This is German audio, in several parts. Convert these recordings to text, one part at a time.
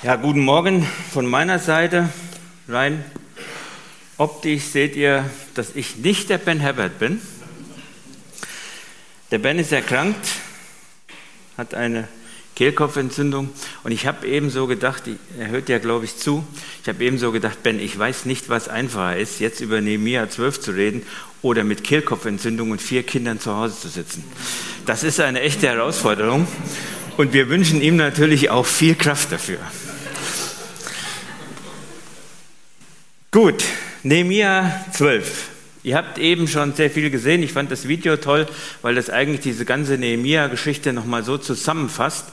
Ja, guten Morgen von meiner Seite. Rein optisch seht ihr, dass ich nicht der Ben Herbert bin. Der Ben ist erkrankt, hat eine Kehlkopfentzündung und ich habe eben so gedacht, er hört ja glaube ich zu, ich habe eben so gedacht, Ben, ich weiß nicht, was einfacher ist, jetzt über Nehemiah 12 zu reden oder mit Kehlkopfentzündung und vier Kindern zu Hause zu sitzen. Das ist eine echte Herausforderung und wir wünschen ihm natürlich auch viel Kraft dafür. Gut, Nehemiah 12. Ihr habt eben schon sehr viel gesehen. Ich fand das Video toll, weil das eigentlich diese ganze Nehemia-Geschichte nochmal so zusammenfasst.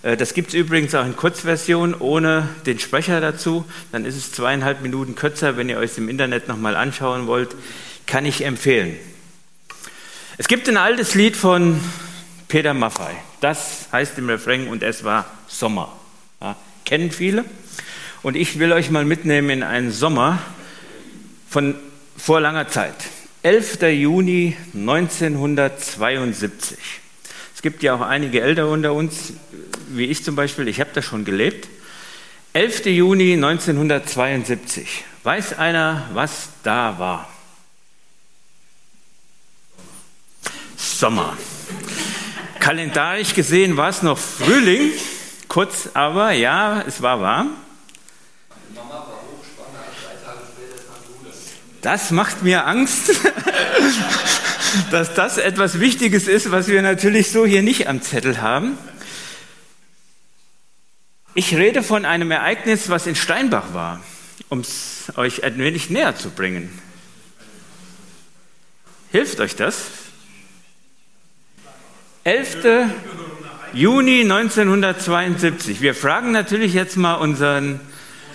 Äh, das gibt es übrigens auch in Kurzversion ohne den Sprecher dazu. Dann ist es zweieinhalb Minuten kürzer. Wenn ihr euch im Internet nochmal anschauen wollt, kann ich empfehlen. Es gibt ein altes Lied von Peter Maffei. Das heißt im Refrain, und es war Sommer. Ja, kennen viele. Und ich will euch mal mitnehmen in einen Sommer von vor langer Zeit. 11. Juni 1972. Es gibt ja auch einige Ältere unter uns, wie ich zum Beispiel, ich habe da schon gelebt. 11. Juni 1972. Weiß einer, was da war? Sommer. Kalendarisch gesehen war es noch Frühling, kurz aber, ja, es war warm. Das macht mir Angst, dass das etwas Wichtiges ist, was wir natürlich so hier nicht am Zettel haben. Ich rede von einem Ereignis, was in Steinbach war, um es euch ein wenig näher zu bringen. Hilft euch das? 11. Juni 1972. Wir fragen natürlich jetzt mal unseren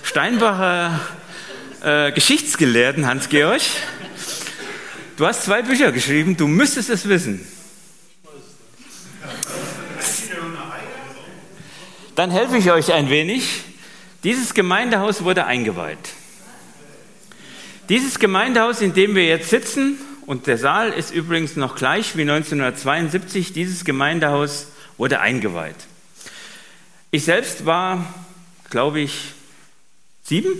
Steinbacher äh, Geschichtsgelehrten Hans-Georg. Du hast zwei Bücher geschrieben, du müsstest es wissen. Dann helfe ich euch ein wenig. Dieses Gemeindehaus wurde eingeweiht. Dieses Gemeindehaus, in dem wir jetzt sitzen, und der Saal ist übrigens noch gleich wie 1972, dieses Gemeindehaus wurde eingeweiht. Ich selbst war, glaube ich, sieben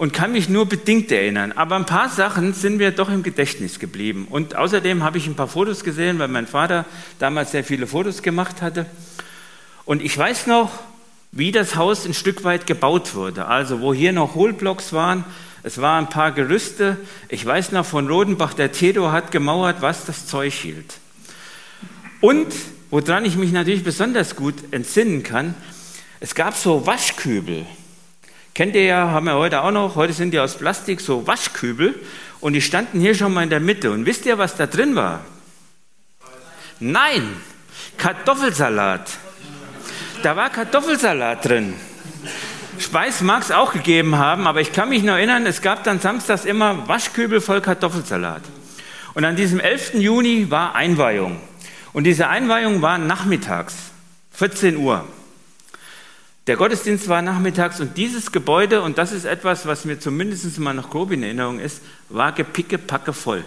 und kann mich nur bedingt erinnern. Aber ein paar Sachen sind mir doch im Gedächtnis geblieben. Und außerdem habe ich ein paar Fotos gesehen, weil mein Vater damals sehr viele Fotos gemacht hatte. Und ich weiß noch, wie das Haus ein Stück weit gebaut wurde. Also wo hier noch Hohlblocks waren, es waren ein paar Gerüste. Ich weiß noch von Rodenbach, der Theodor hat gemauert, was das Zeug hielt. Und woran ich mich natürlich besonders gut entsinnen kann, es gab so Waschkübel. Kennt ihr ja, haben wir heute auch noch, heute sind die aus Plastik, so Waschkübel. Und die standen hier schon mal in der Mitte. Und wisst ihr, was da drin war? Nein, Kartoffelsalat. Da war Kartoffelsalat drin. Speis mag es auch gegeben haben, aber ich kann mich noch erinnern, es gab dann samstags immer Waschkübel voll Kartoffelsalat. Und an diesem 11. Juni war Einweihung. Und diese Einweihung war nachmittags, 14 Uhr. Der Gottesdienst war nachmittags und dieses Gebäude, und das ist etwas, was mir zumindest mal noch grob in Erinnerung ist, war gepickepacke voll.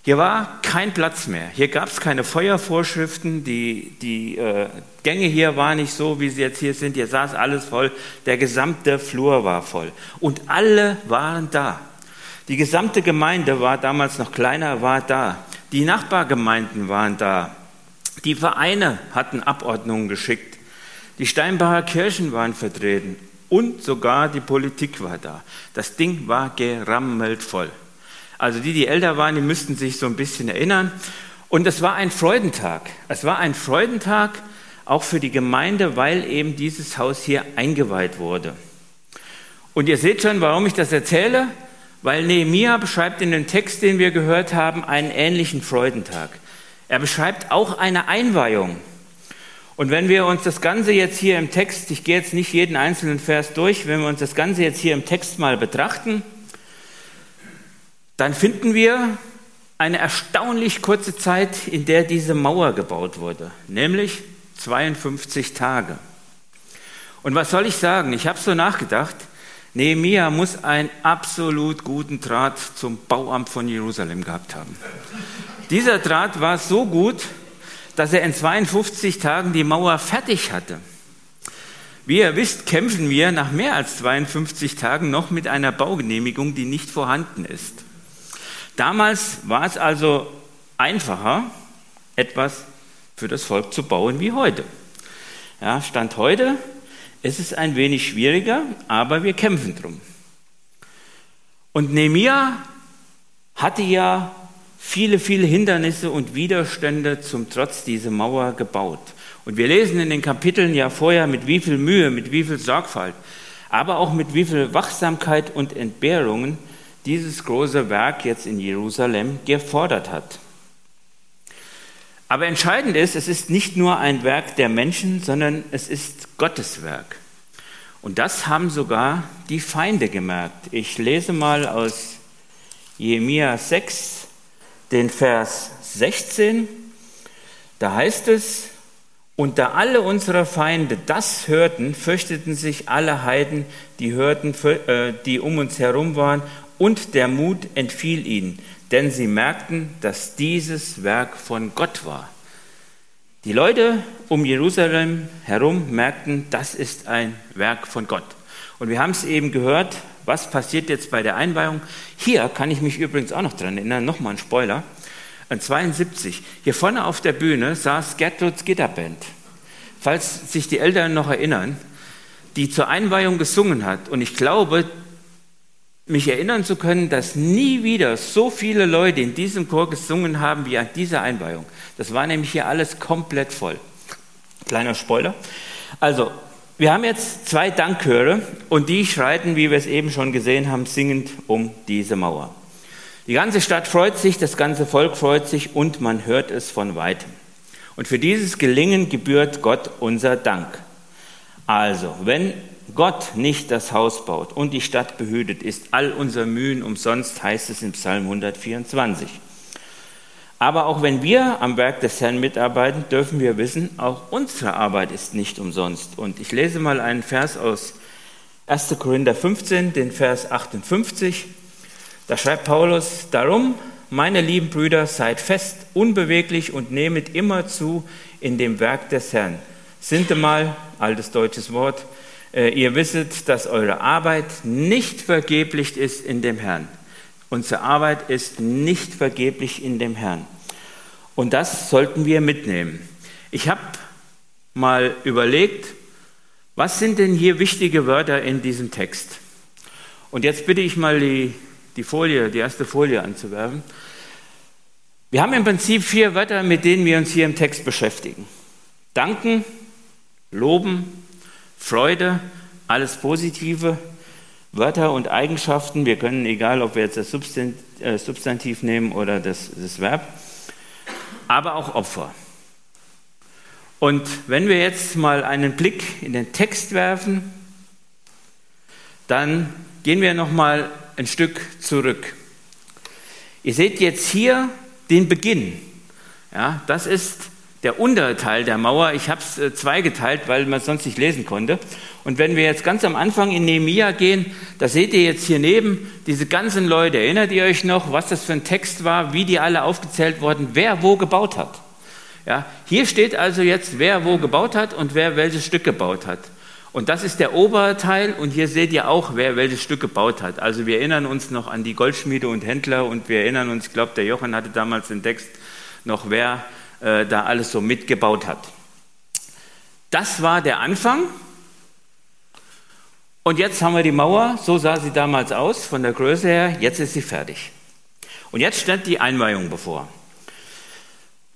Hier war kein Platz mehr. Hier gab es keine Feuervorschriften. Die, die äh, Gänge hier waren nicht so, wie sie jetzt hier sind. Hier saß alles voll. Der gesamte Flur war voll. Und alle waren da. Die gesamte Gemeinde war damals noch kleiner, war da. Die Nachbargemeinden waren da. Die Vereine hatten Abordnungen geschickt. Die Steinbacher Kirchen waren vertreten. Und sogar die Politik war da. Das Ding war gerammelt voll. Also die, die älter waren, die müssten sich so ein bisschen erinnern. Und es war ein Freudentag. Es war ein Freudentag auch für die Gemeinde, weil eben dieses Haus hier eingeweiht wurde. Und ihr seht schon, warum ich das erzähle, weil Nehemia beschreibt in dem Text, den wir gehört haben, einen ähnlichen Freudentag. Er beschreibt auch eine Einweihung. Und wenn wir uns das Ganze jetzt hier im Text, ich gehe jetzt nicht jeden einzelnen Vers durch, wenn wir uns das Ganze jetzt hier im Text mal betrachten, dann finden wir eine erstaunlich kurze Zeit, in der diese Mauer gebaut wurde, nämlich 52 Tage. Und was soll ich sagen? Ich habe so nachgedacht, Nehemia muss einen absolut guten Draht zum Bauamt von Jerusalem gehabt haben. Dieser Draht war so gut, dass er in 52 Tagen die Mauer fertig hatte. Wie ihr wisst, kämpfen wir nach mehr als 52 Tagen noch mit einer Baugenehmigung, die nicht vorhanden ist. Damals war es also einfacher, etwas für das Volk zu bauen wie heute. Ja, Stand heute ist es ein wenig schwieriger, aber wir kämpfen drum. Und Nehemiah hatte ja viele, viele Hindernisse und Widerstände zum Trotz dieser Mauer gebaut. Und wir lesen in den Kapiteln ja vorher, mit wie viel Mühe, mit wie viel Sorgfalt, aber auch mit wie viel Wachsamkeit und Entbehrungen dieses große Werk jetzt in Jerusalem gefordert hat. Aber entscheidend ist, es ist nicht nur ein Werk der Menschen, sondern es ist Gottes Werk. Und das haben sogar die Feinde gemerkt. Ich lese mal aus Jemia 6, den Vers 16. Da heißt es, und da alle unsere Feinde das hörten, fürchteten sich alle Heiden, die hörten, äh, die um uns herum waren, und der Mut entfiel ihnen, denn sie merkten, dass dieses Werk von Gott war. Die Leute um Jerusalem herum merkten, das ist ein Werk von Gott. Und wir haben es eben gehört, was passiert jetzt bei der Einweihung. Hier kann ich mich übrigens auch noch dran erinnern, nochmal ein Spoiler. 72, hier vorne auf der Bühne saß Gertruds Gitterband. Falls sich die Eltern noch erinnern, die zur Einweihung gesungen hat. Und ich glaube, mich erinnern zu können, dass nie wieder so viele Leute in diesem Chor gesungen haben wie an dieser Einweihung. Das war nämlich hier alles komplett voll. Kleiner Spoiler. Also, wir haben jetzt zwei Dankchöre und die schreiten, wie wir es eben schon gesehen haben, singend um diese Mauer. Die ganze Stadt freut sich, das ganze Volk freut sich und man hört es von weitem. Und für dieses Gelingen gebührt Gott unser Dank. Also, wenn Gott nicht das Haus baut und die Stadt behütet, ist all unser Mühen umsonst, heißt es im Psalm 124. Aber auch wenn wir am Werk des Herrn mitarbeiten, dürfen wir wissen, auch unsere Arbeit ist nicht umsonst. Und ich lese mal einen Vers aus 1. Korinther 15, den Vers 58. Da schreibt Paulus, darum, meine lieben Brüder, seid fest, unbeweglich und nehmet immer zu in dem Werk des Herrn. Sintemal, altes deutsches Wort, äh, ihr wisset, dass eure Arbeit nicht vergeblich ist in dem Herrn. Unsere Arbeit ist nicht vergeblich in dem Herrn. Und das sollten wir mitnehmen. Ich habe mal überlegt, was sind denn hier wichtige Wörter in diesem Text? Und jetzt bitte ich mal die, die Folie, die erste Folie anzuwerfen. Wir haben im Prinzip vier Wörter, mit denen wir uns hier im Text beschäftigen. Danken, loben, Freude, alles Positive, Wörter und Eigenschaften, wir können, egal ob wir jetzt das äh, Substantiv nehmen oder das, das Verb, aber auch Opfer. Und wenn wir jetzt mal einen Blick in den Text werfen, dann gehen wir noch mal ein Stück zurück. Ihr seht jetzt hier den Beginn. Ja, das ist der untere Teil der Mauer. Ich habe es äh, zweigeteilt, weil man es sonst nicht lesen konnte. Und wenn wir jetzt ganz am Anfang in Nehemia gehen, da seht ihr jetzt hier neben diese ganzen Leute. Erinnert ihr euch noch, was das für ein Text war, wie die alle aufgezählt wurden, wer wo gebaut hat? Ja, hier steht also jetzt, wer wo gebaut hat und wer welches Stück gebaut hat. Und das ist der obere Teil und hier seht ihr auch, wer welches Stück gebaut hat. Also wir erinnern uns noch an die Goldschmiede und Händler und wir erinnern uns, ich glaube, der Jochen hatte damals den Text noch, wer äh, da alles so mitgebaut hat. Das war der Anfang. Und jetzt haben wir die Mauer, so sah sie damals aus, von der Größe her, jetzt ist sie fertig. Und jetzt steht die Einweihung bevor.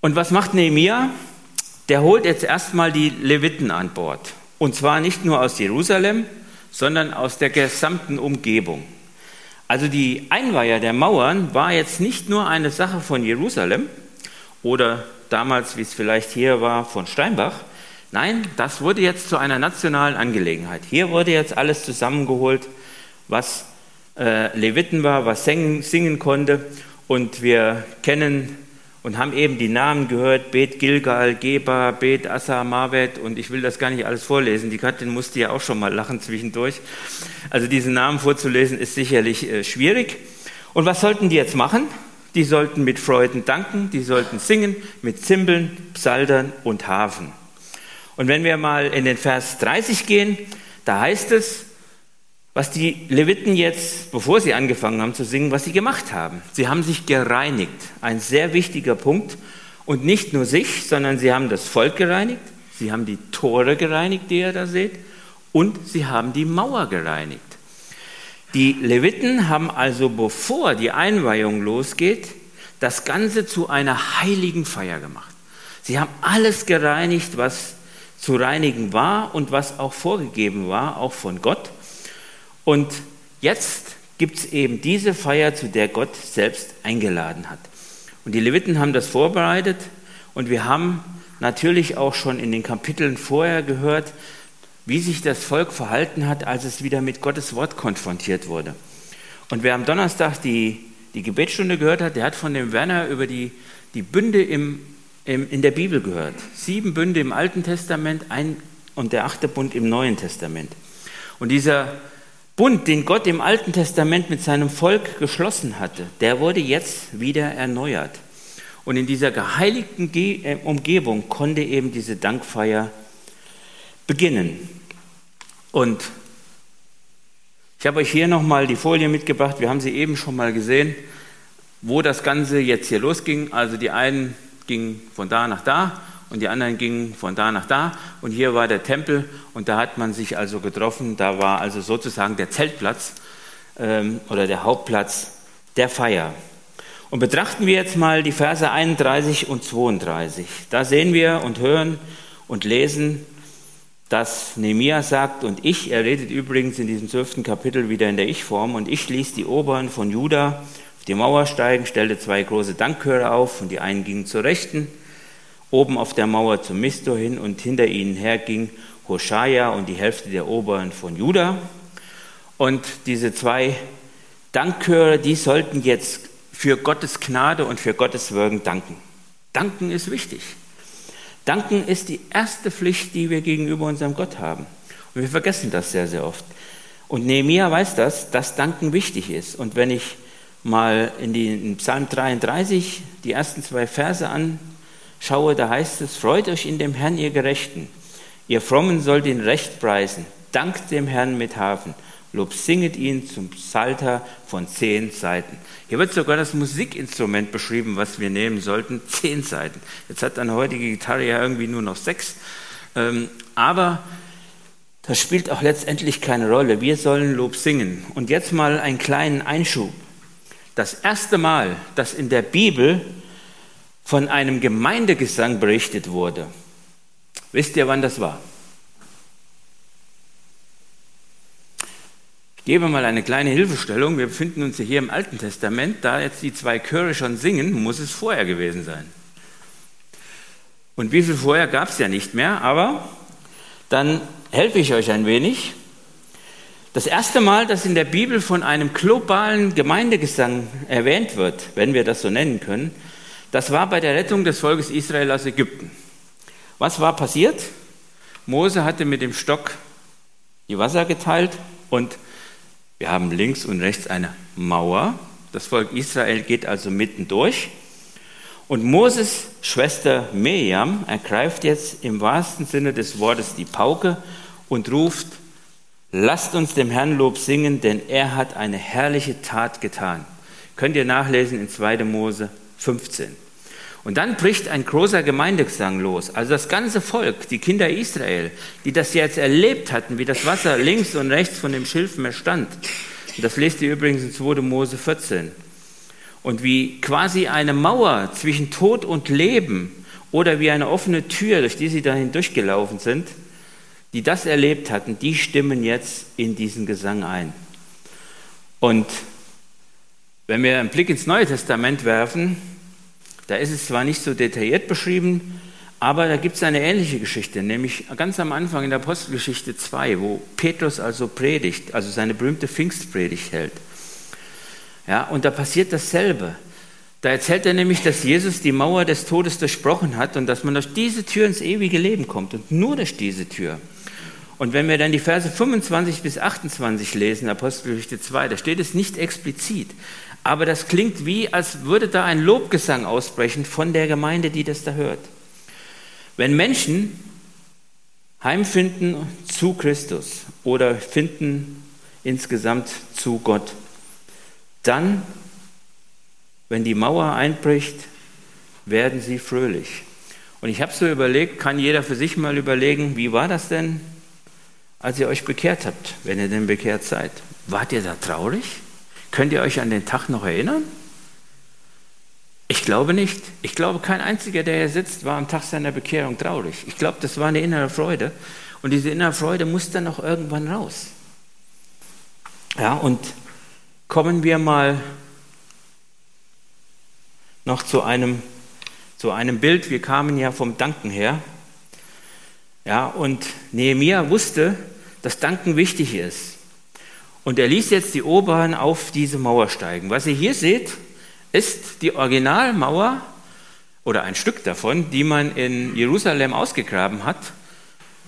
Und was macht Nehemiah? Der holt jetzt erstmal die Leviten an Bord. Und zwar nicht nur aus Jerusalem, sondern aus der gesamten Umgebung. Also die Einweiher der Mauern war jetzt nicht nur eine Sache von Jerusalem oder damals, wie es vielleicht hier war, von Steinbach. Nein, das wurde jetzt zu einer nationalen Angelegenheit. Hier wurde jetzt alles zusammengeholt, was äh, Leviten war, was singen, singen konnte. Und wir kennen und haben eben die Namen gehört, Bet Gilgal, Geba, Bet Assa, Mavet und ich will das gar nicht alles vorlesen, die Katrin musste ja auch schon mal lachen zwischendurch. Also diese Namen vorzulesen ist sicherlich äh, schwierig. Und was sollten die jetzt machen? Die sollten mit Freuden danken, die sollten singen mit Zimbeln, Psaltern und Hafen. Und wenn wir mal in den Vers 30 gehen, da heißt es, was die Leviten jetzt, bevor sie angefangen haben zu singen, was sie gemacht haben. Sie haben sich gereinigt. Ein sehr wichtiger Punkt. Und nicht nur sich, sondern sie haben das Volk gereinigt, sie haben die Tore gereinigt, die ihr da seht, und sie haben die Mauer gereinigt. Die Leviten haben also, bevor die Einweihung losgeht, das Ganze zu einer heiligen Feier gemacht. Sie haben alles gereinigt, was zu reinigen war und was auch vorgegeben war, auch von Gott. Und jetzt gibt es eben diese Feier, zu der Gott selbst eingeladen hat. Und die Leviten haben das vorbereitet und wir haben natürlich auch schon in den Kapiteln vorher gehört, wie sich das Volk verhalten hat, als es wieder mit Gottes Wort konfrontiert wurde. Und wer am Donnerstag die, die Gebetsstunde gehört hat, der hat von dem Werner über die, die Bünde im, im, in der Bibel gehört. Sieben Bünde im Alten Testament ein, und der achte Bund im Neuen Testament. Und dieser Bund, den Gott im Alten Testament mit seinem Volk geschlossen hatte, der wurde jetzt wieder erneuert. Und in dieser geheiligten äh, Umgebung konnte eben diese Dankfeier beginnen. Und ich habe euch hier nochmal die Folie mitgebracht. Wir haben sie eben schon mal gesehen, wo das Ganze jetzt hier losging. Also die einen gingen von da nach da und die anderen gingen von da nach da. Und hier war der Tempel und da hat man sich also getroffen. Da war also sozusagen der Zeltplatz ähm, oder der Hauptplatz der Feier. Und betrachten wir jetzt mal die Verse 31 und 32. Da sehen wir und hören und lesen, dass Nehemiah sagt, und ich, er redet übrigens in diesem zwölften Kapitel wieder in der Ich-Form, und ich ließ die Oberen von Juda auf die Mauer steigen, stellte zwei große Dankchöre auf, und die einen gingen zur Rechten, oben auf der Mauer zum Misto hin, und hinter ihnen her ging Hoshaja und die Hälfte der Oberen von Juda. Und diese zwei Dankchöre, die sollten jetzt für Gottes Gnade und für Gottes Wirken danken. Danken ist wichtig. Danken ist die erste Pflicht, die wir gegenüber unserem Gott haben. Und wir vergessen das sehr, sehr oft. Und Nehemiah weiß das, dass Danken wichtig ist. Und wenn ich mal in, die, in Psalm 33 die ersten zwei Verse anschaue, da heißt es, freut euch in dem Herrn, ihr Gerechten. Ihr Frommen sollt ihn recht preisen. Dankt dem Herrn mit Hafen. Lob singet ihn zum Psalter von zehn Seiten. Hier wird sogar das Musikinstrument beschrieben, was wir nehmen sollten. Zehn Seiten. Jetzt hat eine heutige Gitarre ja irgendwie nur noch sechs. Ähm, aber das spielt auch letztendlich keine Rolle. Wir sollen Lob singen. Und jetzt mal einen kleinen Einschub. Das erste Mal, dass in der Bibel von einem Gemeindegesang berichtet wurde, wisst ihr, wann das war? Gebe mal eine kleine Hilfestellung. Wir befinden uns hier im Alten Testament. Da jetzt die zwei Chöre schon singen, muss es vorher gewesen sein. Und wie viel vorher gab es ja nicht mehr, aber dann helfe ich euch ein wenig. Das erste Mal, dass in der Bibel von einem globalen Gemeindegesang erwähnt wird, wenn wir das so nennen können, das war bei der Rettung des Volkes Israel aus Ägypten. Was war passiert? Mose hatte mit dem Stock die Wasser geteilt und wir haben links und rechts eine Mauer. Das Volk Israel geht also mitten durch. Und Moses Schwester Miriam ergreift jetzt im wahrsten Sinne des Wortes die Pauke und ruft, lasst uns dem Herrn Lob singen, denn er hat eine herrliche Tat getan. Könnt ihr nachlesen in 2. Mose 15. Und dann bricht ein großer Gemeindegesang los. Also das ganze Volk, die Kinder Israel, die das jetzt erlebt hatten, wie das Wasser links und rechts von dem Schilfmeer stand. Und das lest ihr übrigens in 2. Mose 14. Und wie quasi eine Mauer zwischen Tod und Leben oder wie eine offene Tür, durch die sie dahin durchgelaufen sind, die das erlebt hatten, die stimmen jetzt in diesen Gesang ein. Und wenn wir einen Blick ins Neue Testament werfen, da ist es zwar nicht so detailliert beschrieben, aber da gibt es eine ähnliche Geschichte, nämlich ganz am Anfang in der Apostelgeschichte 2, wo Petrus also predigt, also seine berühmte Pfingstpredigt hält. Ja, und da passiert dasselbe. Da erzählt er nämlich, dass Jesus die Mauer des Todes durchbrochen hat und dass man durch diese Tür ins ewige Leben kommt und nur durch diese Tür. Und wenn wir dann die Verse 25 bis 28 lesen, Apostelgeschichte 2, da steht es nicht explizit, aber das klingt wie, als würde da ein Lobgesang ausbrechen von der Gemeinde, die das da hört. Wenn Menschen Heimfinden zu Christus oder finden insgesamt zu Gott. Dann, wenn die Mauer einbricht, werden sie fröhlich. Und ich habe so überlegt, kann jeder für sich mal überlegen, wie war das denn, als ihr euch bekehrt habt, wenn ihr denn bekehrt seid? Wart ihr da traurig? Könnt ihr euch an den Tag noch erinnern? Ich glaube nicht. Ich glaube, kein einziger, der hier sitzt, war am Tag seiner Bekehrung traurig. Ich glaube, das war eine innere Freude. Und diese innere Freude muss dann auch irgendwann raus. Ja, und kommen wir mal noch zu einem, zu einem Bild. Wir kamen ja vom Danken her. Ja, und Nehemiah wusste, dass Danken wichtig ist. Und er ließ jetzt die Oberen auf diese Mauer steigen. Was ihr hier seht, ist die Originalmauer oder ein Stück davon, die man in Jerusalem ausgegraben hat,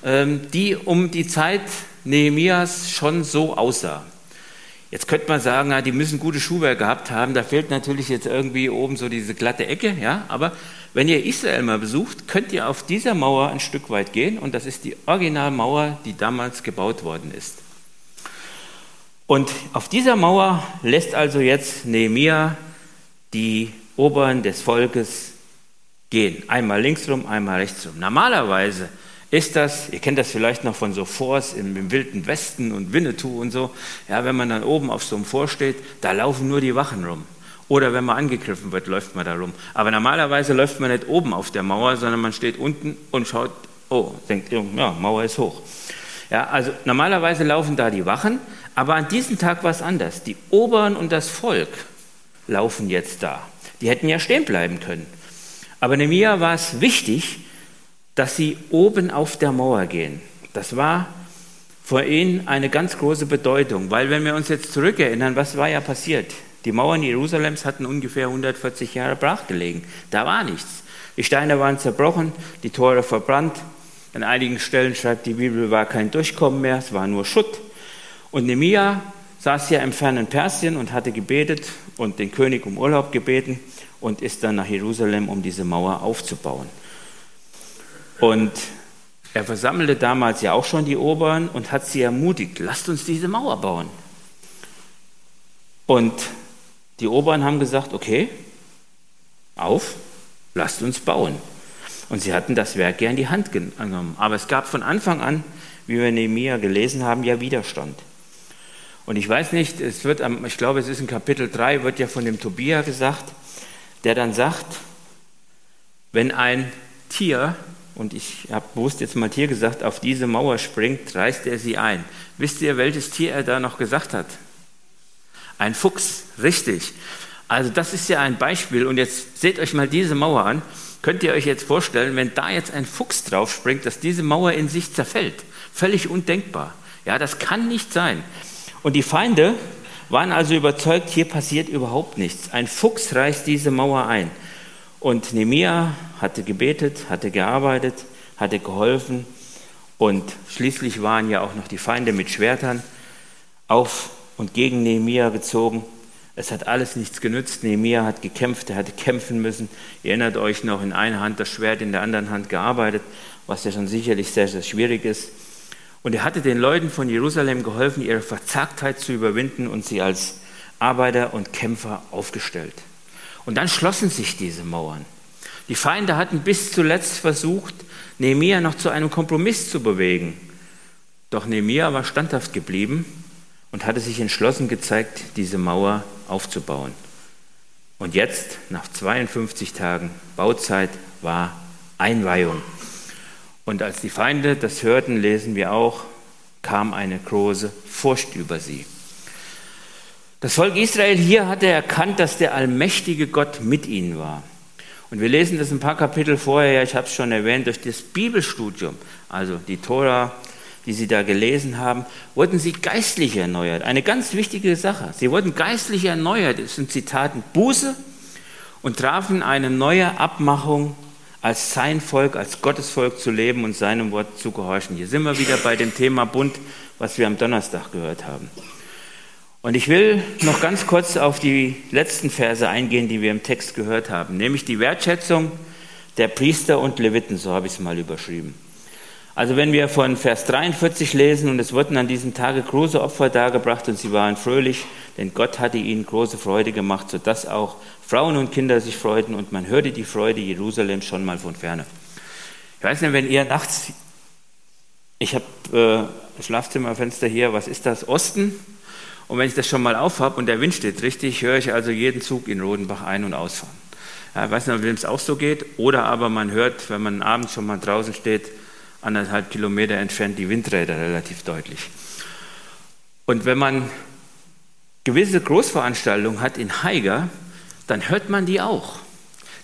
ähm, die um die Zeit Nehemias schon so aussah. Jetzt könnte man sagen, ja, die müssen gute Schuhwerk gehabt haben. Da fehlt natürlich jetzt irgendwie oben so diese glatte Ecke. Ja? Aber wenn ihr Israel mal besucht, könnt ihr auf dieser Mauer ein Stück weit gehen. Und das ist die Originalmauer, die damals gebaut worden ist. Und auf dieser Mauer lässt also jetzt Nehemia die Oberen des Volkes gehen. Einmal linksrum, einmal rechtsrum. Normalerweise ist das, ihr kennt das vielleicht noch von so Forts im, im, Wilden Westen und Winnetou und so, ja, wenn man dann oben auf so einem Fort steht, da laufen nur die Wachen rum. Oder wenn man angegriffen wird, läuft man da rum. Aber normalerweise läuft man nicht oben auf der Mauer, sondern man steht unten und schaut, oh, denkt, ja, Mauer ist hoch. Ja, also normalerweise laufen da die Wachen, aber an diesem Tag war es anders. Die Oberen und das Volk laufen jetzt da. Die hätten ja stehen bleiben können. Aber Nehemiah war es wichtig, dass sie oben auf der Mauer gehen. Das war für ihn eine ganz große Bedeutung, weil wenn wir uns jetzt zurückerinnern, was war ja passiert? Die Mauern Jerusalems hatten ungefähr 140 Jahre brachgelegen. Da war nichts. Die Steine waren zerbrochen, die Tore verbrannt. An einigen Stellen schreibt die Bibel, war kein Durchkommen mehr, es war nur Schutt. Und Nehemiah saß ja im fernen Persien und hatte gebetet und den König um Urlaub gebeten und ist dann nach Jerusalem, um diese Mauer aufzubauen. Und er versammelte damals ja auch schon die Oberen und hat sie ermutigt, lasst uns diese Mauer bauen. Und die Oberen haben gesagt, okay, auf, lasst uns bauen. Und sie hatten das Werk ja in die Hand genommen. Aber es gab von Anfang an, wie wir in Nehemiah gelesen haben, ja Widerstand. Und ich weiß nicht, es wird, ich glaube, es ist in Kapitel 3, wird ja von dem Tobia gesagt, der dann sagt, wenn ein Tier und ich habe bewusst jetzt mal Tier gesagt, auf diese Mauer springt, reißt er sie ein. Wisst ihr, welches Tier er da noch gesagt hat? Ein Fuchs, richtig. Also das ist ja ein Beispiel und jetzt seht euch mal diese Mauer an. Könnt ihr euch jetzt vorstellen, wenn da jetzt ein Fuchs drauf springt, dass diese Mauer in sich zerfällt? Völlig undenkbar. Ja, das kann nicht sein. Und die Feinde waren also überzeugt, hier passiert überhaupt nichts. Ein Fuchs reißt diese Mauer ein. Und Nemia hatte gebetet, hatte gearbeitet, hatte geholfen und schließlich waren ja auch noch die Feinde mit Schwertern auf und gegen Nehemia gezogen. Es hat alles nichts genützt. Nehemia hat gekämpft, er hatte kämpfen müssen. Ihr erinnert euch noch, in einer Hand das Schwert, in der anderen Hand gearbeitet, was ja schon sicherlich sehr, sehr schwierig ist. Und er hatte den Leuten von Jerusalem geholfen, ihre Verzagtheit zu überwinden und sie als Arbeiter und Kämpfer aufgestellt. Und dann schlossen sich diese Mauern. Die Feinde hatten bis zuletzt versucht, Nehemia noch zu einem Kompromiss zu bewegen. Doch Nehemia war standhaft geblieben und hatte sich entschlossen gezeigt, diese Mauer aufzubauen. Und jetzt, nach 52 Tagen Bauzeit, war Einweihung. Und als die Feinde das hörten, lesen wir auch, kam eine große Furcht über sie. Das Volk Israel hier hatte erkannt, dass der allmächtige Gott mit ihnen war. Und wir lesen das ein paar Kapitel vorher, ich habe es schon erwähnt, durch das Bibelstudium, also die Tora, die sie da gelesen haben, wurden sie geistlich erneuert. Eine ganz wichtige Sache. Sie wurden geistlich erneuert, das sind Zitaten Buße und trafen eine neue Abmachung, als sein Volk, als Gottes Volk zu leben und seinem Wort zu gehorchen. Hier sind wir wieder bei dem Thema Bund, was wir am Donnerstag gehört haben. Und ich will noch ganz kurz auf die letzten Verse eingehen, die wir im Text gehört haben, nämlich die Wertschätzung der Priester und Leviten, so habe ich es mal überschrieben. Also wenn wir von Vers 43 lesen, und es wurden an diesem Tage große Opfer dargebracht und sie waren fröhlich, denn Gott hatte ihnen große Freude gemacht, sodass auch Frauen und Kinder sich freuten und man hörte die Freude Jerusalems schon mal von ferne. Ich weiß nicht, wenn ihr nachts, ich habe äh, Schlafzimmerfenster hier, was ist das? Osten. Und wenn ich das schon mal aufhab und der Wind steht richtig, höre ich also jeden Zug in Rodenbach ein- und ausfahren. Ja, ich weiß nicht, wem es auch so geht. Oder aber man hört, wenn man abends schon mal draußen steht, anderthalb Kilometer entfernt die Windräder relativ deutlich. Und wenn man gewisse Großveranstaltungen hat in Haiger, dann hört man die auch.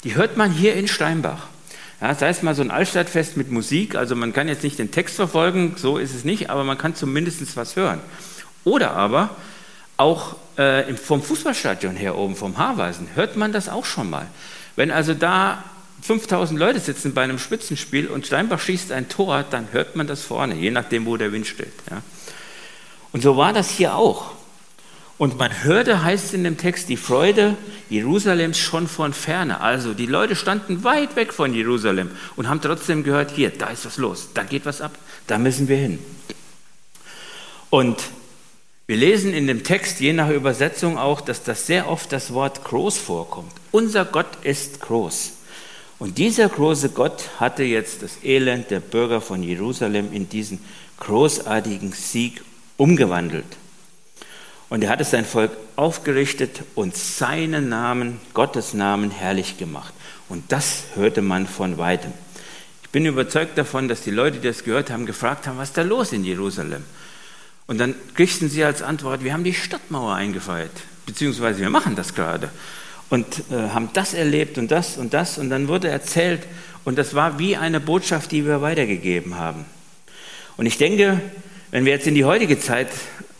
Die hört man hier in Steinbach. Ja, sei es mal so ein Altstadtfest mit Musik, also man kann jetzt nicht den Text verfolgen, so ist es nicht, aber man kann zumindest was hören. Oder aber auch äh, vom Fußballstadion her oben, vom Haarweisen, hört man das auch schon mal. Wenn also da 5000 Leute sitzen bei einem Spitzenspiel und Steinbach schießt ein Tor, dann hört man das vorne, je nachdem, wo der Wind steht. Ja. Und so war das hier auch. Und man hörte, heißt in dem Text, die Freude Jerusalems schon von ferne. Also die Leute standen weit weg von Jerusalem und haben trotzdem gehört, hier, da ist was los, da geht was ab, da müssen wir hin. Und wir lesen in dem Text, je nach Übersetzung auch, dass das sehr oft das Wort groß vorkommt. Unser Gott ist groß. Und dieser große Gott hatte jetzt das Elend der Bürger von Jerusalem in diesen großartigen Sieg umgewandelt. Und er hatte sein Volk aufgerichtet und seinen Namen, Gottes Namen, herrlich gemacht. Und das hörte man von weitem. Ich bin überzeugt davon, dass die Leute, die das gehört haben, gefragt haben, was ist da los in Jerusalem? Und dann kriegten sie als Antwort, wir haben die Stadtmauer eingefeiert, beziehungsweise wir machen das gerade und äh, haben das erlebt und das und das und dann wurde erzählt und das war wie eine Botschaft, die wir weitergegeben haben. Und ich denke, wenn wir jetzt in die heutige Zeit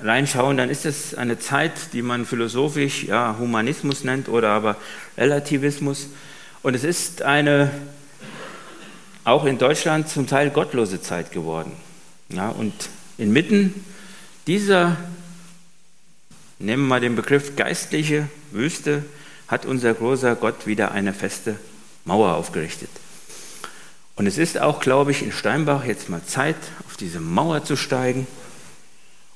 reinschauen, dann ist es eine Zeit, die man philosophisch ja, Humanismus nennt oder aber Relativismus. Und es ist eine auch in Deutschland zum Teil gottlose Zeit geworden. Ja, und inmitten dieser, nehmen wir mal den Begriff geistliche Wüste, hat unser großer Gott wieder eine feste Mauer aufgerichtet. Und es ist auch, glaube ich, in Steinbach jetzt mal Zeit, auf diese Mauer zu steigen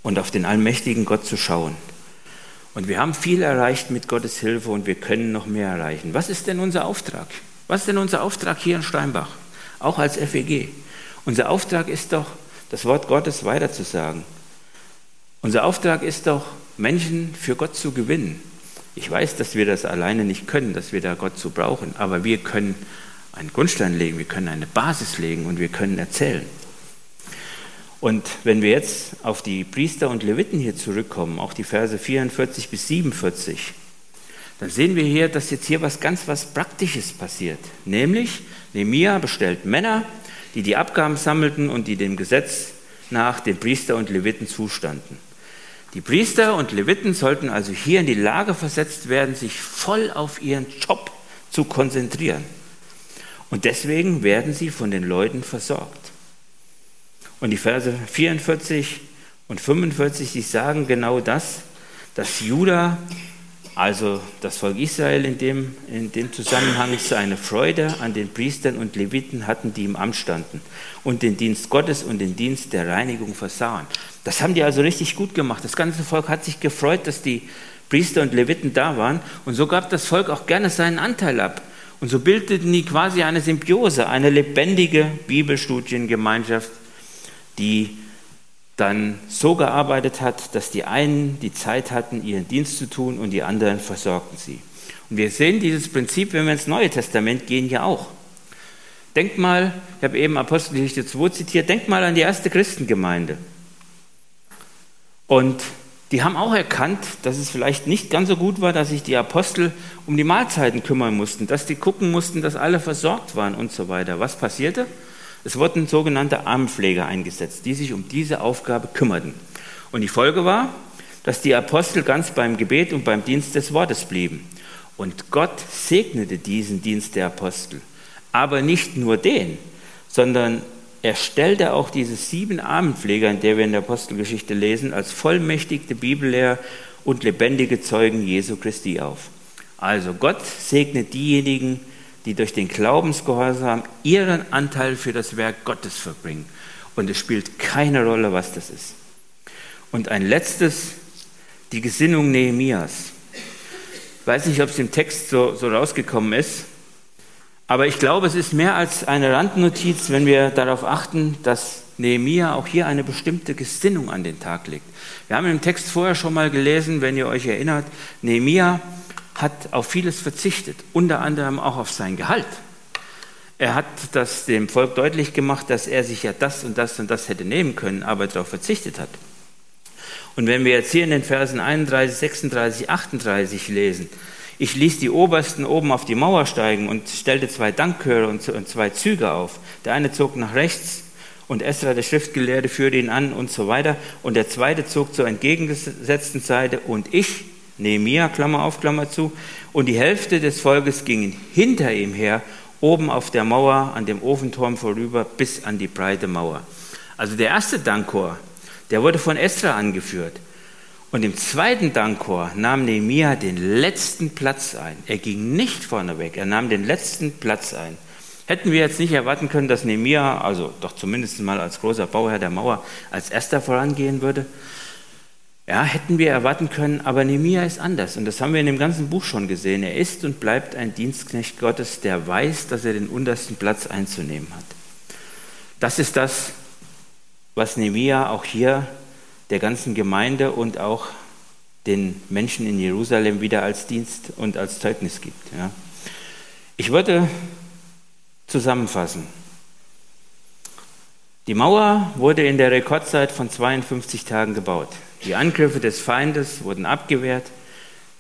und auf den allmächtigen Gott zu schauen. Und wir haben viel erreicht mit Gottes Hilfe und wir können noch mehr erreichen. Was ist denn unser Auftrag? Was ist denn unser Auftrag hier in Steinbach? Auch als FEG. Unser Auftrag ist doch, das Wort Gottes weiterzusagen. Unser Auftrag ist doch, Menschen für Gott zu gewinnen. Ich weiß, dass wir das alleine nicht können, dass wir da Gott zu brauchen, aber wir können einen Grundstein legen, wir können eine Basis legen und wir können erzählen. Und wenn wir jetzt auf die Priester und Leviten hier zurückkommen, auch die Verse 44 bis 47, dann sehen wir hier, dass jetzt hier was ganz was Praktisches passiert. Nämlich, Nehemia bestellt Männer, die die Abgaben sammelten und die dem Gesetz nach den Priester und Leviten zustanden. Die Priester und Leviten sollten also hier in die Lage versetzt werden, sich voll auf ihren Job zu konzentrieren. Und deswegen werden sie von den Leuten versorgt. Und die Verse 44 und 45, die sagen genau das, dass Judah also das Volk Israel in dem, in dem Zusammenhang seine Freude an den Priestern und Leviten hatten, die im Amt standen und den Dienst Gottes und den Dienst der Reinigung versahen. Das haben die also richtig gut gemacht. Das ganze Volk hat sich gefreut, dass die Priester und Leviten da waren und so gab das Volk auch gerne seinen Anteil ab. Und so bildeten die quasi eine Symbiose, eine lebendige Bibelstudiengemeinschaft, die dann so gearbeitet hat, dass die einen die Zeit hatten, ihren Dienst zu tun und die anderen versorgten sie. Und wir sehen dieses Prinzip, wenn wir ins Neue Testament gehen, ja auch. Denkt mal, ich habe eben Apostelgeschichte 2 zitiert, denkt mal an die erste Christengemeinde. Und die haben auch erkannt, dass es vielleicht nicht ganz so gut war, dass sich die Apostel um die Mahlzeiten kümmern mussten, dass die gucken mussten, dass alle versorgt waren und so weiter. Was passierte? Es wurden sogenannte Armenpfleger eingesetzt, die sich um diese Aufgabe kümmerten. Und die Folge war, dass die Apostel ganz beim Gebet und beim Dienst des Wortes blieben. Und Gott segnete diesen Dienst der Apostel. Aber nicht nur den, sondern er stellte auch diese sieben Armenpfleger, in der wir in der Apostelgeschichte lesen, als vollmächtigte Bibellehrer und lebendige Zeugen Jesu Christi auf. Also Gott segnet diejenigen, die durch den Glaubensgehorsam ihren Anteil für das Werk Gottes verbringen. Und es spielt keine Rolle, was das ist. Und ein letztes, die Gesinnung Nehemias. Ich weiß nicht, ob es im Text so, so rausgekommen ist, aber ich glaube, es ist mehr als eine Randnotiz, wenn wir darauf achten, dass Nehemia auch hier eine bestimmte Gesinnung an den Tag legt. Wir haben im Text vorher schon mal gelesen, wenn ihr euch erinnert, Nehemia hat auf vieles verzichtet, unter anderem auch auf sein Gehalt. Er hat das dem Volk deutlich gemacht, dass er sich ja das und das und das hätte nehmen können, aber darauf verzichtet hat. Und wenn wir jetzt hier in den Versen 31, 36, 38 lesen, ich ließ die Obersten oben auf die Mauer steigen und stellte zwei Dankchöre und zwei Züge auf. Der eine zog nach rechts und Esra, der Schriftgelehrte, führte ihn an und so weiter. Und der zweite zog zur entgegengesetzten Seite und ich, Nehemiah, Klammer auf, Klammer zu, und die Hälfte des Volkes gingen hinter ihm her, oben auf der Mauer an dem Ofenturm vorüber bis an die breite Mauer. Also der erste Dankchor, der wurde von Esra angeführt. Und im zweiten Dankchor nahm Nehemiah den letzten Platz ein. Er ging nicht vorneweg, er nahm den letzten Platz ein. Hätten wir jetzt nicht erwarten können, dass Nehemiah, also doch zumindest mal als großer Bauherr der Mauer, als erster vorangehen würde? Ja, hätten wir erwarten können, aber Nehemiah ist anders. Und das haben wir in dem ganzen Buch schon gesehen. Er ist und bleibt ein Dienstknecht Gottes, der weiß, dass er den untersten Platz einzunehmen hat. Das ist das, was Nehemiah auch hier der ganzen Gemeinde und auch den Menschen in Jerusalem wieder als Dienst und als Zeugnis gibt. Ja. Ich würde zusammenfassen. Die Mauer wurde in der Rekordzeit von 52 Tagen gebaut. Die Angriffe des Feindes wurden abgewehrt,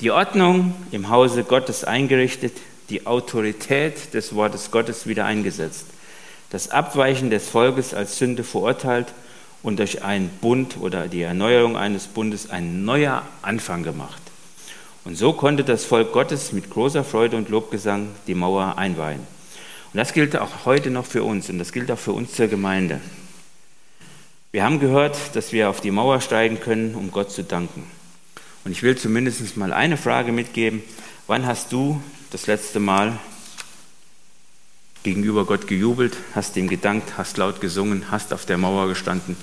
die Ordnung im Hause Gottes eingerichtet, die Autorität des Wortes Gottes wieder eingesetzt, das Abweichen des Volkes als Sünde verurteilt und durch einen Bund oder die Erneuerung eines Bundes ein neuer Anfang gemacht. Und so konnte das Volk Gottes mit großer Freude und Lobgesang die Mauer einweihen. Und das gilt auch heute noch für uns und das gilt auch für uns zur Gemeinde. Wir haben gehört, dass wir auf die Mauer steigen können, um Gott zu danken. Und ich will zumindest mal eine Frage mitgeben. Wann hast du das letzte Mal gegenüber Gott gejubelt, hast ihm gedankt, hast laut gesungen, hast auf der Mauer gestanden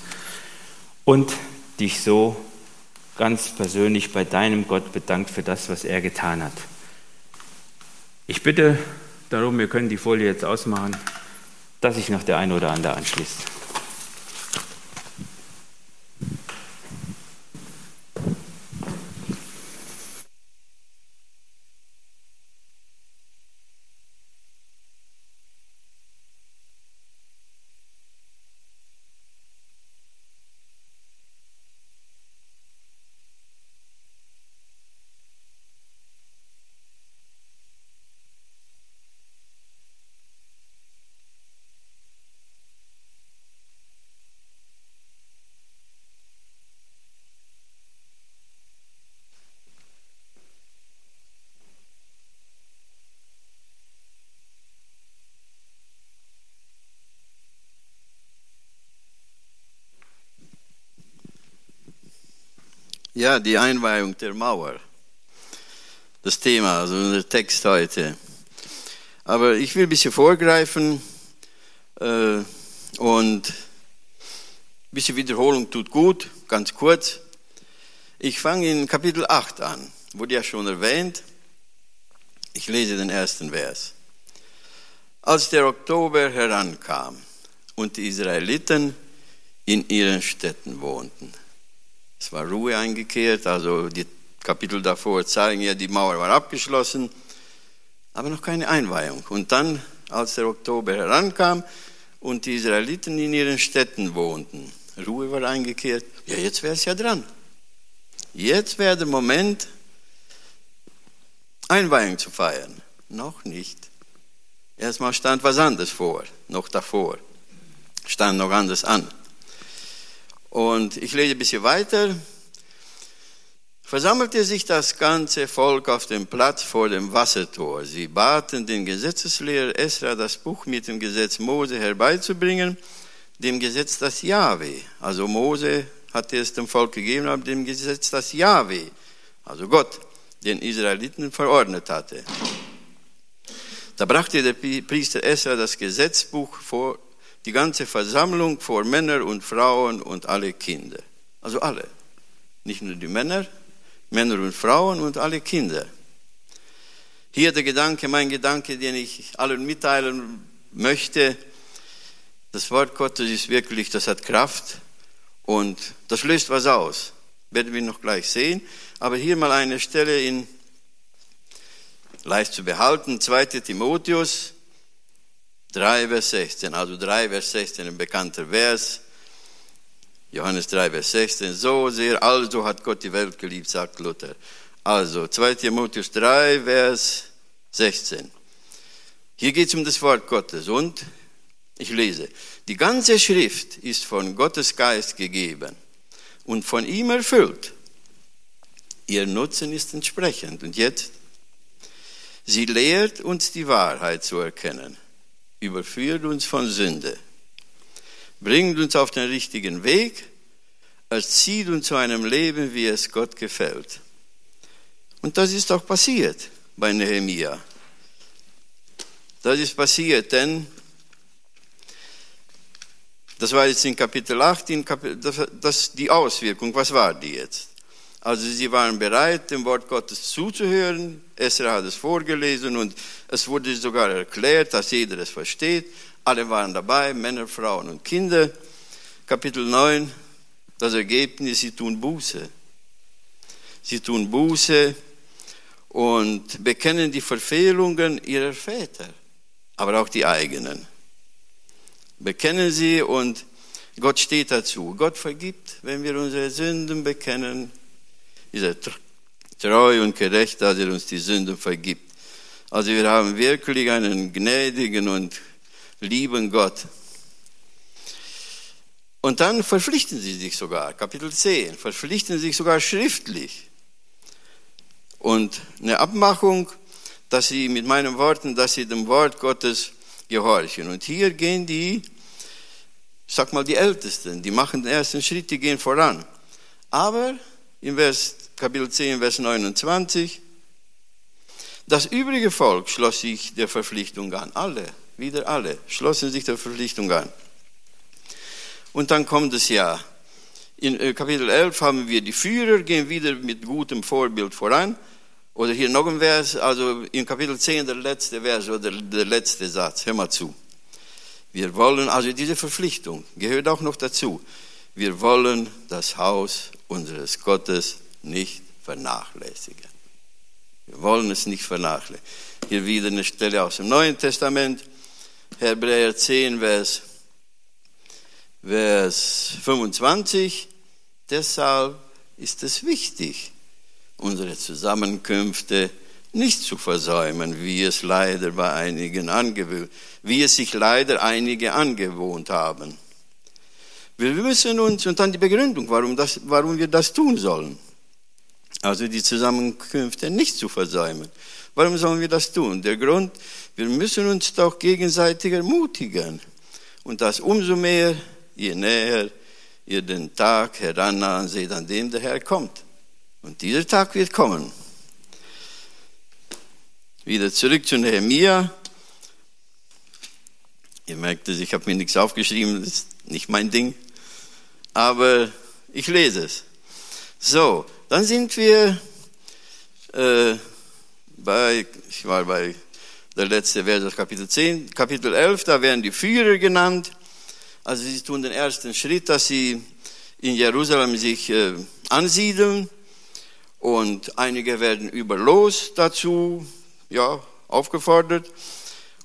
und dich so ganz persönlich bei deinem Gott bedankt für das, was er getan hat. Ich bitte darum, wir können die Folie jetzt ausmachen, dass sich noch der eine oder andere anschließt. Ja, die Einweihung der Mauer. Das Thema, also unser Text heute. Aber ich will ein bisschen vorgreifen äh, und ein bisschen Wiederholung tut gut, ganz kurz. Ich fange in Kapitel 8 an, wurde ja schon erwähnt. Ich lese den ersten Vers. Als der Oktober herankam und die Israeliten in ihren Städten wohnten, es war Ruhe eingekehrt, also die Kapitel davor zeigen ja, die Mauer war abgeschlossen, aber noch keine Einweihung. Und dann, als der Oktober herankam und die Israeliten in ihren Städten wohnten, Ruhe war eingekehrt, ja, jetzt wäre es ja dran. Jetzt wäre der Moment, Einweihung zu feiern. Noch nicht. Erstmal stand was anderes vor, noch davor. Stand noch anders an. Und ich lese ein bisschen weiter. Versammelte sich das ganze Volk auf dem Platz vor dem Wassertor. Sie baten den Gesetzeslehrer Esra, das Buch mit dem Gesetz Mose herbeizubringen, dem Gesetz das Jahwe. Also Mose hatte es dem Volk gegeben, aber dem Gesetz das Jahwe, also Gott, den Israeliten verordnet hatte. Da brachte der Priester Esra das Gesetzbuch vor die ganze Versammlung vor Männer und Frauen und alle Kinder. Also alle. Nicht nur die Männer, Männer und Frauen und alle Kinder. Hier der Gedanke, mein Gedanke, den ich allen mitteilen möchte. Das Wort Gottes ist wirklich, das hat Kraft und das löst was aus. Werden wir noch gleich sehen. Aber hier mal eine Stelle in leicht zu behalten, 2. Timotheus 3, Vers 16. Also 3, Vers 16, ein bekannter Vers. Johannes 3, Vers 16. So sehr, also hat Gott die Welt geliebt, sagt Luther. Also 2 Timotheus 3, Vers 16. Hier geht es um das Wort Gottes und ich lese, die ganze Schrift ist von Gottes Geist gegeben und von ihm erfüllt. Ihr Nutzen ist entsprechend. Und jetzt Sie lehrt uns die Wahrheit zu erkennen, überführt uns von Sünde, bringt uns auf den richtigen Weg, erzieht uns zu einem Leben, wie es Gott gefällt. Und das ist auch passiert bei Nehemia. Das ist passiert, denn das war jetzt in Kapitel 8, in Kapitel, das, das, die Auswirkung, was war die jetzt? Also sie waren bereit, dem Wort Gottes zuzuhören. Esra hat es vorgelesen und es wurde sogar erklärt, dass jeder es versteht. Alle waren dabei, Männer, Frauen und Kinder. Kapitel 9, das Ergebnis, sie tun Buße. Sie tun Buße und bekennen die Verfehlungen ihrer Väter, aber auch die eigenen. Bekennen sie und Gott steht dazu. Gott vergibt, wenn wir unsere Sünden bekennen ist er treu und gerecht, dass er uns die Sünden vergibt. Also wir haben wirklich einen gnädigen und lieben Gott. Und dann verpflichten sie sich sogar, Kapitel 10, verpflichten sich sogar schriftlich. Und eine Abmachung, dass sie mit meinen Worten, dass sie dem Wort Gottes gehorchen. Und hier gehen die, sag mal die Ältesten, die machen den ersten Schritt, die gehen voran. Aber im Vers Kapitel 10, Vers 29. Das übrige Volk schloss sich der Verpflichtung an. Alle, wieder alle, schlossen sich der Verpflichtung an. Und dann kommt es ja. In äh, Kapitel 11 haben wir die Führer, gehen wieder mit gutem Vorbild voran. Oder hier noch ein Vers, also in Kapitel 10 der letzte Vers oder der letzte Satz. Hör mal zu. Wir wollen, also diese Verpflichtung gehört auch noch dazu. Wir wollen das Haus unseres Gottes nicht vernachlässigen. Wir wollen es nicht vernachlässigen. Hier wieder eine Stelle aus dem Neuen Testament, Hebräer 10, Vers, Vers 25. Deshalb ist es wichtig, unsere Zusammenkünfte nicht zu versäumen, wie es leider bei einigen angewöhnt, wie es sich leider einige angewohnt haben. Wir müssen uns, und dann die Begründung, warum, das, warum wir das tun sollen. Also die Zusammenkünfte nicht zu versäumen. Warum sollen wir das tun? Der Grund, wir müssen uns doch gegenseitig ermutigen. Und das umso mehr, je näher ihr den Tag herannahen seht, an dem der Herr kommt. Und dieser Tag wird kommen. Wieder zurück zu Nehemia. Ihr merkt es, ich habe mir nichts aufgeschrieben, das ist nicht mein Ding. Aber ich lese es. So, dann sind wir äh, bei, ich war bei der letzte Vers Kapitel 10, Kapitel 11, da werden die Führer genannt. Also sie tun den ersten Schritt, dass sie in Jerusalem sich äh, ansiedeln und einige werden überlos dazu ja, aufgefordert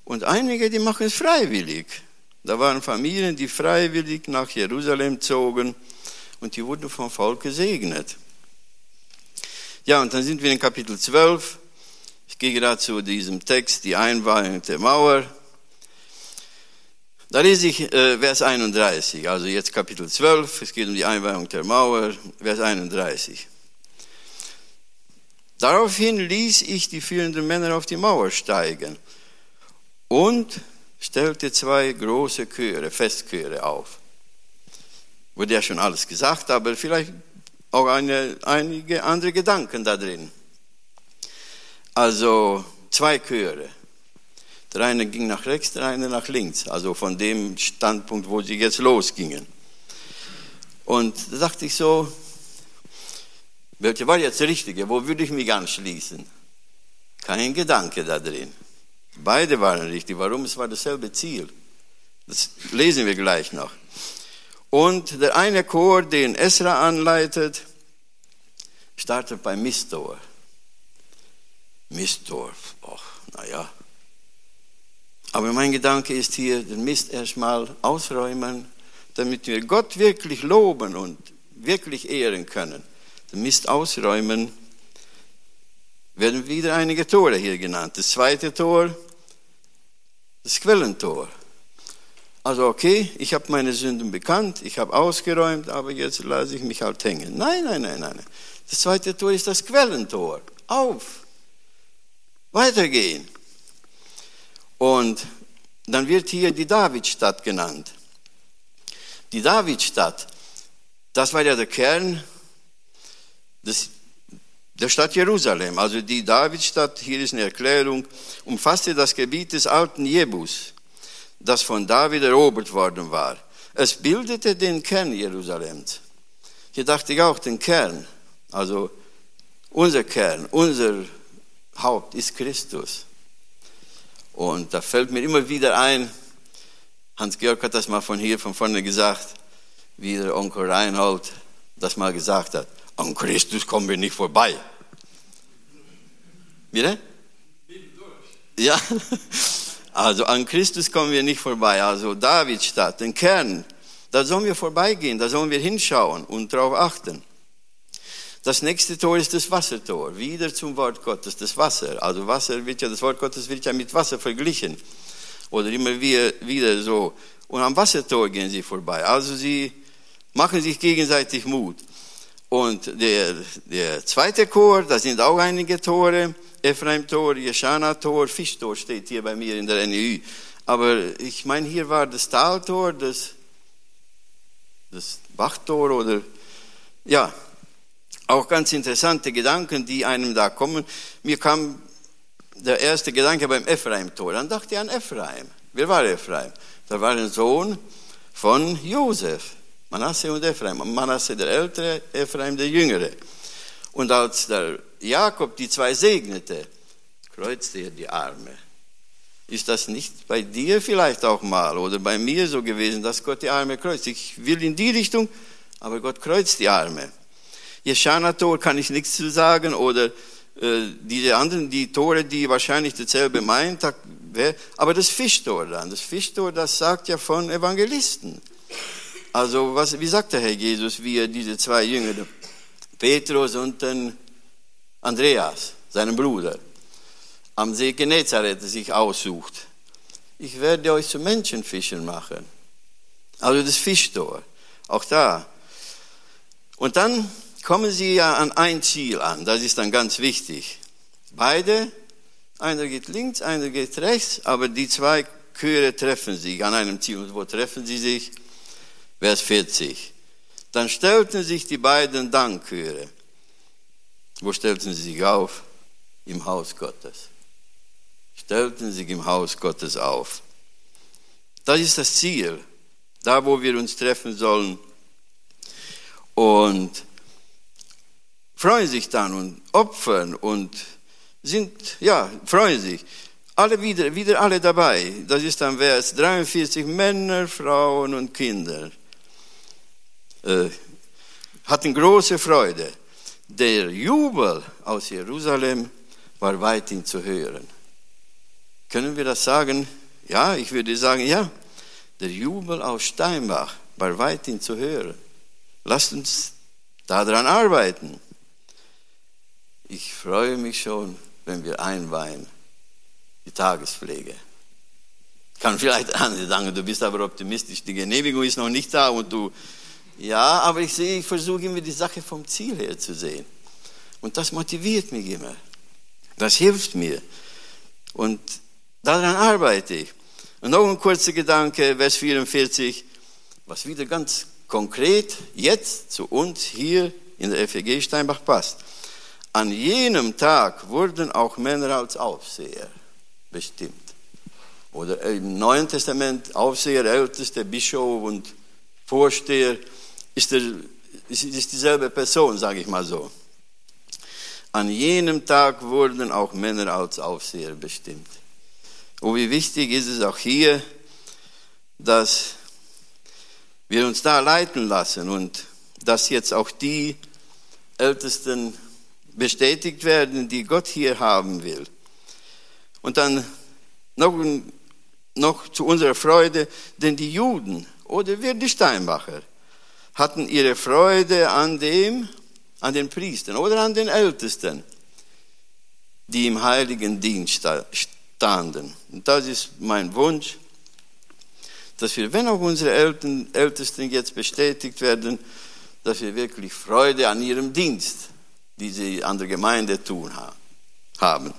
und einige, die machen es freiwillig. Da waren Familien, die freiwillig nach Jerusalem zogen und die wurden vom Volk gesegnet. Ja, und dann sind wir in Kapitel 12. Ich gehe gerade zu diesem Text, die Einweihung der Mauer. Da lese ich äh, Vers 31, also jetzt Kapitel 12, es geht um die Einweihung der Mauer, Vers 31. Daraufhin ließ ich die führenden Männer auf die Mauer steigen und stellte zwei große Chöre, Festchöre auf. Wurde ja schon alles gesagt, aber vielleicht auch eine, einige andere Gedanken da drin. Also zwei Chöre. Der eine ging nach rechts, der eine nach links, also von dem Standpunkt, wo sie jetzt losgingen. Und da dachte ich so, welche war jetzt die richtige? Wo würde ich mich anschließen? Kein Gedanke da drin. Beide waren richtig. Warum? Es war dasselbe Ziel. Das lesen wir gleich noch. Und der eine Chor, den Esra anleitet, startet beim Mistor. Mistor, ach, naja. Aber mein Gedanke ist hier, den Mist erstmal ausräumen, damit wir Gott wirklich loben und wirklich ehren können. Den Mist ausräumen, werden wieder einige Tore hier genannt. Das zweite Tor, das Quellentor. Also okay, ich habe meine Sünden bekannt, ich habe ausgeräumt, aber jetzt lasse ich mich halt hängen. Nein, nein, nein, nein. Das zweite Tor ist das Quellentor. Auf, weitergehen. Und dann wird hier die Davidstadt genannt. Die Davidstadt, das war ja der Kern des, der Stadt Jerusalem. Also die Davidstadt, hier ist eine Erklärung, umfasste das Gebiet des alten Jebus, das von David erobert worden war. Es bildete den Kern Jerusalems. Hier dachte ich auch den Kern. Also unser Kern, unser Haupt ist Christus. Und da fällt mir immer wieder ein, Hans-Georg hat das mal von hier, von vorne gesagt, wie der Onkel Reinhold das mal gesagt hat. An Christus kommen wir nicht vorbei. Bitte? Ja, also an Christus kommen wir nicht vorbei. Also Davidstadt, den Kern, da sollen wir vorbeigehen, da sollen wir hinschauen und darauf achten. Das nächste Tor ist das Wassertor, wieder zum Wort Gottes, das Wasser. Also Wasser wird ja, das Wort Gottes wird ja mit Wasser verglichen. Oder immer wieder so. Und am Wassertor gehen sie vorbei. Also sie machen sich gegenseitig Mut. Und der, der zweite Chor, da sind auch einige Tore. Ephraim-Tor, Jeschana-Tor, Fischtor steht hier bei mir in der NEU. Aber ich meine, hier war das Taltor, das, das Bachtor oder, ja, auch ganz interessante Gedanken, die einem da kommen. Mir kam der erste Gedanke beim Ephraim-Tor. Dann dachte ich an Ephraim. Wer war Ephraim? Da war ein Sohn von Josef. Manasse und Ephraim. Manasse der Ältere, Ephraim der Jüngere. Und als der Jakob die zwei segnete, kreuzte er die Arme. Ist das nicht bei dir vielleicht auch mal oder bei mir so gewesen, dass Gott die Arme kreuzt? Ich will in die Richtung, aber Gott kreuzt die Arme. Jeschana-Tor kann ich nichts zu sagen oder äh, diese anderen, die Tore, die wahrscheinlich dasselbe meint, aber das Fischtor dann, das Fischtor, das sagt ja von Evangelisten. Also was, wie sagt der Herr Jesus, wie er diese zwei Jünger, Petrus und den Andreas, seinen Bruder, am See Genezareth sich aussucht. Ich werde euch zu Menschenfischern machen. Also das Fischtor, auch da. Und dann kommen sie ja an ein Ziel an, das ist dann ganz wichtig. Beide, einer geht links, einer geht rechts, aber die zwei Chöre treffen sich an einem Ziel. Und wo treffen sie sich? Vers 40. Dann stellten sich die beiden Dankchöre. Wo stellten sie sich auf? Im Haus Gottes. Stellten sich im Haus Gottes auf. Das ist das Ziel, da wo wir uns treffen sollen. Und freuen sich dann und opfern und sind, ja, freuen sich. Alle wieder, wieder alle dabei. Das ist dann Vers 43, Männer, Frauen und Kinder. Äh, hatten große Freude. Der Jubel aus Jerusalem war weithin zu hören. Können wir das sagen? Ja, ich würde sagen, ja. Der Jubel aus Steinbach war weithin zu hören. Lasst uns daran arbeiten. Ich freue mich schon, wenn wir einweihen, die Tagespflege. Kann vielleicht andere sagen, du bist aber optimistisch, die Genehmigung ist noch nicht da und du, ja, aber ich sehe, ich versuche immer die Sache vom Ziel her zu sehen. Und das motiviert mich immer. Das hilft mir. Und daran arbeite ich. Und noch ein kurzer Gedanke, Vers 44, was wieder ganz konkret jetzt zu uns hier in der FEG Steinbach passt. An jenem Tag wurden auch Männer als Aufseher bestimmt. oder im Neuen Testament Aufseher, Älteste, Bischof und Vorsteher, ist, der, ist dieselbe Person, sage ich mal so. An jenem Tag wurden auch Männer als Aufseher bestimmt. Und wie wichtig ist es auch hier, dass wir uns da leiten lassen und dass jetzt auch die Ältesten bestätigt werden, die Gott hier haben will. Und dann noch, noch zu unserer Freude, denn die Juden oder wir die Steinbacher hatten ihre Freude an dem, an den Priestern oder an den Ältesten, die im heiligen Dienst standen. Und das ist mein Wunsch, dass wir, wenn auch unsere Ältesten jetzt bestätigt werden, dass wir wirklich Freude an ihrem Dienst, die sie an der Gemeinde tun haben.